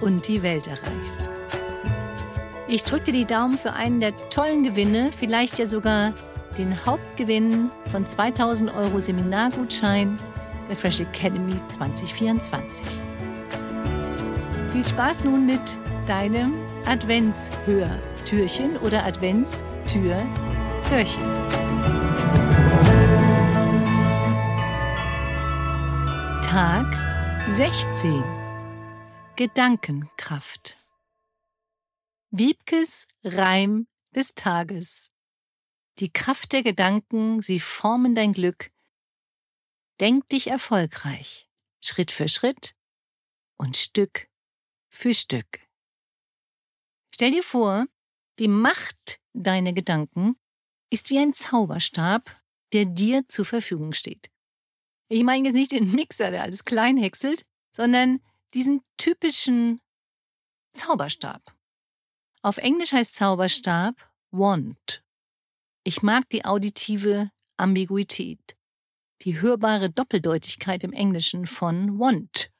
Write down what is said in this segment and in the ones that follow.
und die Welt erreichst. Ich drücke dir die Daumen für einen der tollen Gewinne, vielleicht ja sogar den Hauptgewinn von 2000 Euro Seminargutschein der Fresh Academy 2024. Viel Spaß nun mit deinem Adventshörtürchen oder Adventstür-Hörchen. Tag 16 Gedankenkraft. Wiebkes Reim des Tages. Die Kraft der Gedanken, sie formen dein Glück. Denk dich erfolgreich, Schritt für Schritt und Stück für Stück. Stell dir vor, die Macht deiner Gedanken ist wie ein Zauberstab, der dir zur Verfügung steht. Ich meine jetzt nicht den Mixer, der alles klein häckselt, sondern diesen typischen Zauberstab. Auf Englisch heißt Zauberstab Wand. Ich mag die auditive Ambiguität, die hörbare Doppeldeutigkeit im Englischen von want.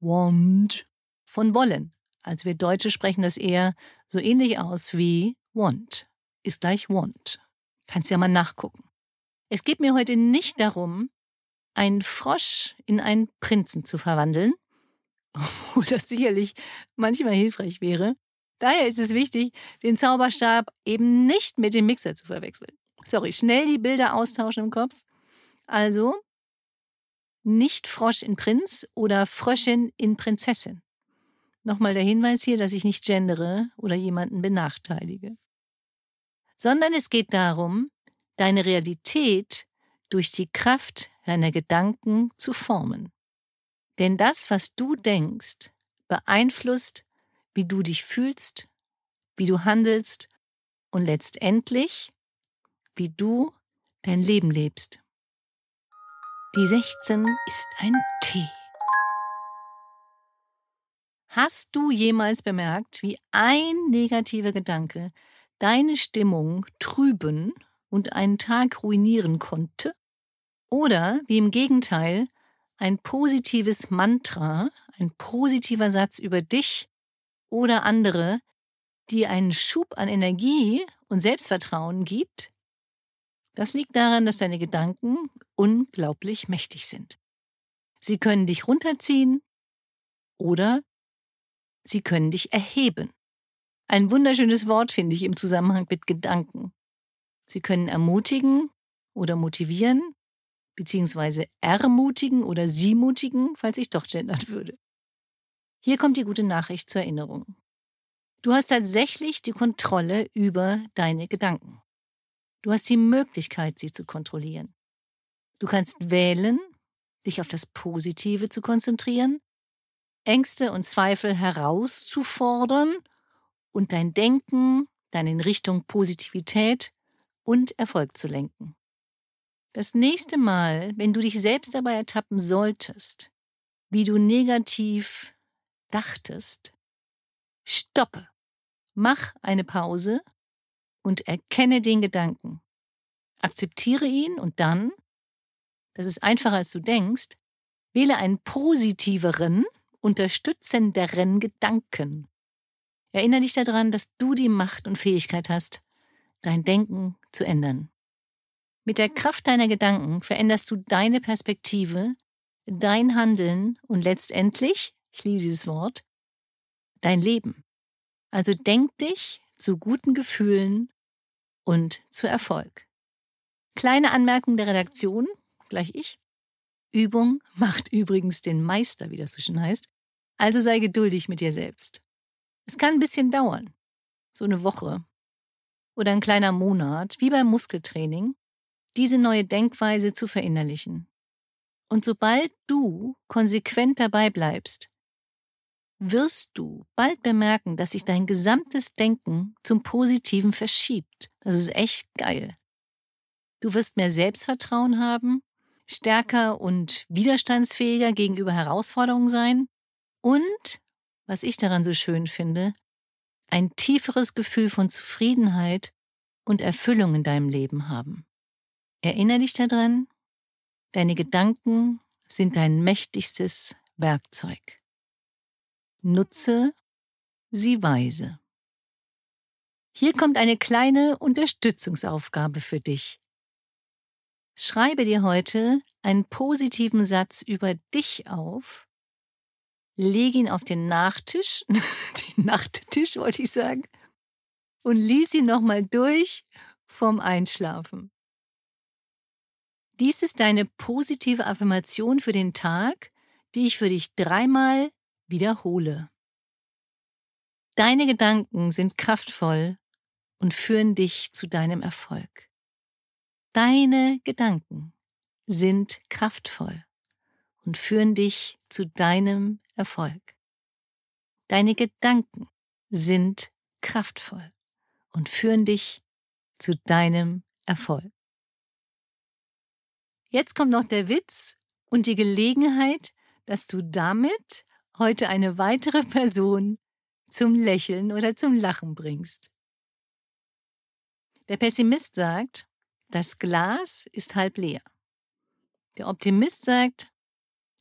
Want von wollen. Also wir Deutsche sprechen das eher so ähnlich aus wie want. Ist gleich want. Kannst ja mal nachgucken. Es geht mir heute nicht darum, einen Frosch in einen Prinzen zu verwandeln, obwohl das sicherlich manchmal hilfreich wäre. Daher ist es wichtig, den Zauberstab eben nicht mit dem Mixer zu verwechseln. Sorry, schnell die Bilder austauschen im Kopf. Also nicht Frosch in Prinz oder Fröschin in Prinzessin. Nochmal der Hinweis hier, dass ich nicht gendere oder jemanden benachteilige. Sondern es geht darum, deine Realität durch die Kraft deiner Gedanken zu formen. Denn das, was du denkst, beeinflusst, wie du dich fühlst, wie du handelst und letztendlich, wie du dein Leben lebst. Die 16 ist ein T. Hast du jemals bemerkt, wie ein negativer Gedanke deine Stimmung trüben und einen Tag ruinieren konnte? Oder wie im Gegenteil ein positives Mantra, ein positiver Satz über dich oder andere, die einen Schub an Energie und Selbstvertrauen gibt, das liegt daran, dass deine Gedanken unglaublich mächtig sind. Sie können dich runterziehen oder sie können dich erheben. Ein wunderschönes Wort finde ich im Zusammenhang mit Gedanken. Sie können ermutigen oder motivieren beziehungsweise ermutigen oder sie mutigen, falls ich doch gendern würde. Hier kommt die gute Nachricht zur Erinnerung. Du hast tatsächlich die Kontrolle über deine Gedanken. Du hast die Möglichkeit, sie zu kontrollieren. Du kannst wählen, dich auf das Positive zu konzentrieren, Ängste und Zweifel herauszufordern und dein Denken dann in Richtung Positivität und Erfolg zu lenken. Das nächste Mal, wenn du dich selbst dabei ertappen solltest, wie du negativ dachtest, stoppe, mach eine Pause und erkenne den Gedanken. Akzeptiere ihn und dann, das ist einfacher als du denkst, wähle einen positiveren, unterstützenderen Gedanken. Erinnere dich daran, dass du die Macht und Fähigkeit hast, dein Denken zu ändern. Mit der Kraft deiner Gedanken veränderst du deine Perspektive, dein Handeln und letztendlich, ich liebe dieses Wort, dein Leben. Also denk dich zu guten Gefühlen und zu Erfolg. Kleine Anmerkung der Redaktion, gleich ich. Übung macht übrigens den Meister, wie das so schön heißt. Also sei geduldig mit dir selbst. Es kann ein bisschen dauern. So eine Woche. Oder ein kleiner Monat, wie beim Muskeltraining, diese neue Denkweise zu verinnerlichen. Und sobald du konsequent dabei bleibst, wirst du bald bemerken, dass sich dein gesamtes Denken zum Positiven verschiebt. Das ist echt geil. Du wirst mehr Selbstvertrauen haben, stärker und widerstandsfähiger gegenüber Herausforderungen sein und, was ich daran so schön finde, ein tieferes Gefühl von Zufriedenheit und Erfüllung in deinem Leben haben. Erinnere dich daran, deine Gedanken sind dein mächtigstes Werkzeug. Nutze sie weise. Hier kommt eine kleine Unterstützungsaufgabe für dich. Schreibe dir heute einen positiven Satz über dich auf, lege ihn auf den Nachtisch, den Nachttisch wollte ich sagen, und lies ihn nochmal durch vom Einschlafen. Dies ist deine positive Affirmation für den Tag, die ich für dich dreimal wiederhole. Deine Gedanken sind kraftvoll und führen dich zu deinem Erfolg. Deine Gedanken sind kraftvoll und führen dich zu deinem Erfolg. Deine Gedanken sind kraftvoll und führen dich zu deinem Erfolg. Jetzt kommt noch der Witz und die Gelegenheit, dass du damit heute eine weitere Person zum Lächeln oder zum Lachen bringst. Der Pessimist sagt, das Glas ist halb leer. Der Optimist sagt,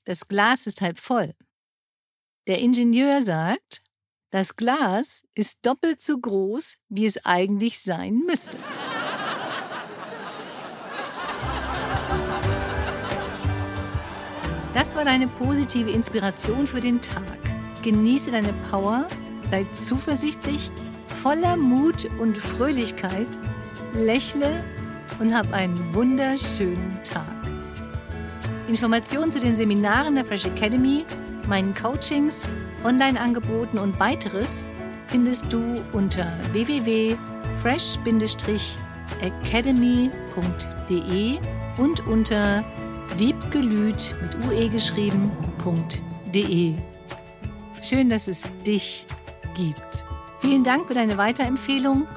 das Glas ist halb voll. Der Ingenieur sagt, das Glas ist doppelt so groß, wie es eigentlich sein müsste. Das war deine positive Inspiration für den Tag. Genieße deine Power, sei zuversichtlich, voller Mut und Fröhlichkeit, lächle und hab einen wunderschönen Tag. Informationen zu den Seminaren der Fresh Academy, meinen Coachings, Online-Angeboten und weiteres findest du unter www.fresh-academy.de und unter wiebgelüt mit ue geschrieben.de. Schön, dass es dich gibt. Vielen Dank für deine Weiterempfehlung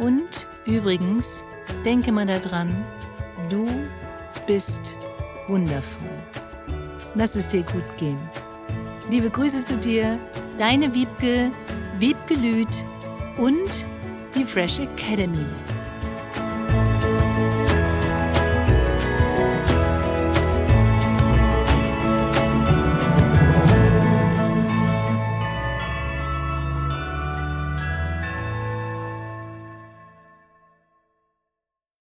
und übrigens, denke mal daran, du bist wundervoll. Lass es dir gut gehen. Liebe Grüße zu dir, deine Wiebke, Lüth und die Fresh Academy.